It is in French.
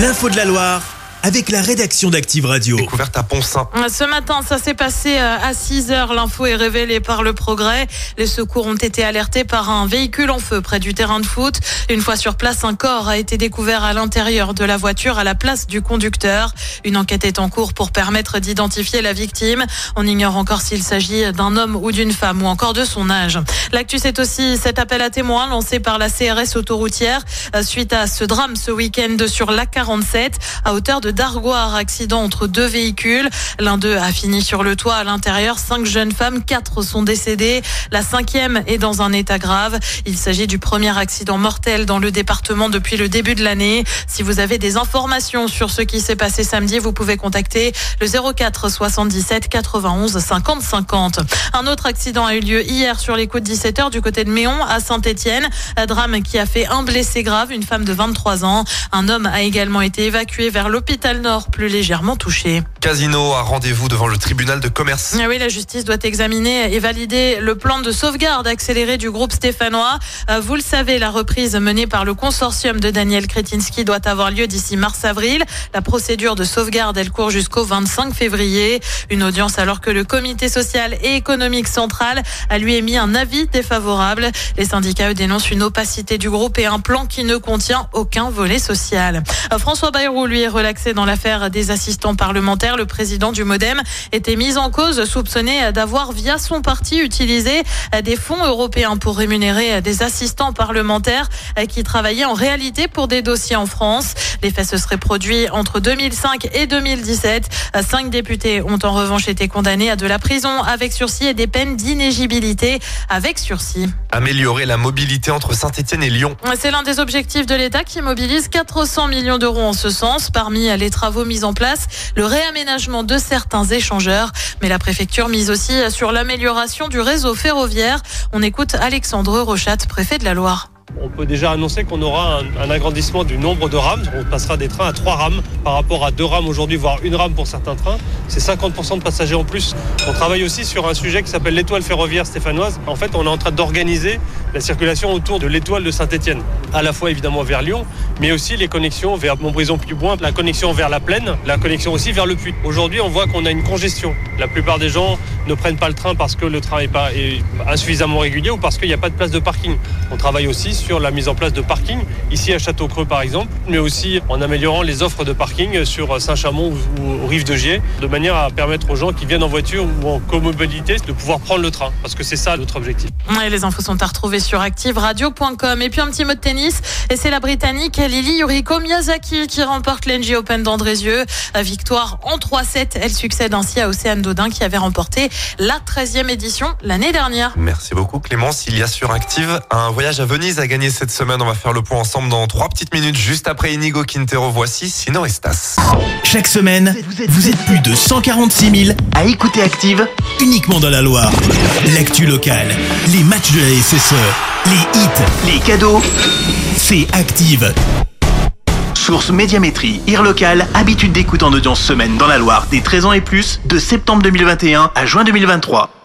L'info de la Loire avec la rédaction d'Active Radio. Découverte à Pont-Saint. Ce matin, ça s'est passé euh, à 6 heures. L'info est révélée par le progrès. Les secours ont été alertés par un véhicule en feu près du terrain de foot. Une fois sur place, un corps a été découvert à l'intérieur de la voiture à la place du conducteur. Une enquête est en cours pour permettre d'identifier la victime. On ignore encore s'il s'agit d'un homme ou d'une femme ou encore de son âge. L'actu, c'est aussi cet appel à témoins lancé par la CRS autoroutière euh, suite à ce drame ce week-end sur l'A47 à hauteur de Dargoire, accident entre deux véhicules. L'un d'eux a fini sur le toit à l'intérieur. Cinq jeunes femmes, quatre sont décédées. La cinquième est dans un état grave. Il s'agit du premier accident mortel dans le département depuis le début de l'année. Si vous avez des informations sur ce qui s'est passé samedi, vous pouvez contacter le 04 77 91 50 50. Un autre accident a eu lieu hier sur les coups de 17h du côté de Méon à Saint-Étienne. Un drame qui a fait un blessé grave, une femme de 23 ans. Un homme a également été évacué vers l'hôpital Nord, plus légèrement touché. Casino a rendez-vous devant le tribunal de commerce. Ah oui, la justice doit examiner et valider le plan de sauvegarde accéléré du groupe stéphanois. Euh, vous le savez, la reprise menée par le consortium de Daniel Kretinsky doit avoir lieu d'ici mars-avril. La procédure de sauvegarde, elle court jusqu'au 25 février. Une audience alors que le comité social et économique central a lui émis un avis défavorable. Les syndicats eux, dénoncent une opacité du groupe et un plan qui ne contient aucun volet social. Euh, François Bayrou, lui, est relaxé dans l'affaire des assistants parlementaires. Le président du Modem était mis en cause, soupçonné d'avoir, via son parti, utilisé des fonds européens pour rémunérer des assistants parlementaires qui travaillaient en réalité pour des dossiers en France. Les faits se seraient produits entre 2005 et 2017. Cinq députés ont en revanche été condamnés à de la prison avec sursis et des peines d'inégibilité avec sursis. Améliorer la mobilité entre Saint-Etienne et Lyon. C'est l'un des objectifs de l'État qui mobilise 400 millions d'euros en ce sens. Parmi les travaux mis en place, le réaménagement de certains échangeurs. Mais la préfecture mise aussi sur l'amélioration du réseau ferroviaire. On écoute Alexandre Rochat, préfet de la Loire. On peut déjà annoncer qu'on aura un, agrandissement du nombre de rames. On passera des trains à trois rames par rapport à deux rames aujourd'hui, voire une rame pour certains trains. C'est 50% de passagers en plus. On travaille aussi sur un sujet qui s'appelle l'étoile ferroviaire stéphanoise. En fait, on est en train d'organiser la circulation autour de l'étoile de Saint-Etienne. À la fois évidemment vers Lyon, mais aussi les connexions vers Montbrison-Puboin, la connexion vers la plaine, la connexion aussi vers le Puy. Aujourd'hui, on voit qu'on a une congestion. La plupart des gens ne prennent pas le train parce que le train est, est insuffisamment régulier ou parce qu'il n'y a pas de place de parking. On travaille aussi sur la mise en place de parking, ici à Château-Creux par exemple, mais aussi en améliorant les offres de parking sur Saint-Chamond ou, aux rives de Gier, de manière à permettre aux gens qui viennent en voiture ou en comobilité de pouvoir prendre le train, parce que c'est ça notre objectif. Et les infos sont à retrouver sur activeradio.com. Et puis un petit mot de tennis, et c'est la Britannique Lily Yuriko Miyazaki qui remporte l'NG Open d'Andrézieux. Victoire en 3-7, elle succède ainsi à Océane Dodin qui avait remporté la 13e édition l'année dernière. Merci beaucoup Clémence. Il y a sur Active un voyage à Venise à gagner cette semaine. On va faire le point ensemble dans trois petites minutes, juste après Inigo Quintero. Voici Sinon Estas. Chaque semaine, vous êtes plus de 146 000 à écouter Active uniquement dans la Loire. L'actu locale, les matchs de la SSE, les hits, les cadeaux, c'est Active. Source Médiamétrie, IR local, habitude d'écoute en audience semaine dans la Loire des 13 ans et plus, de septembre 2021 à juin 2023.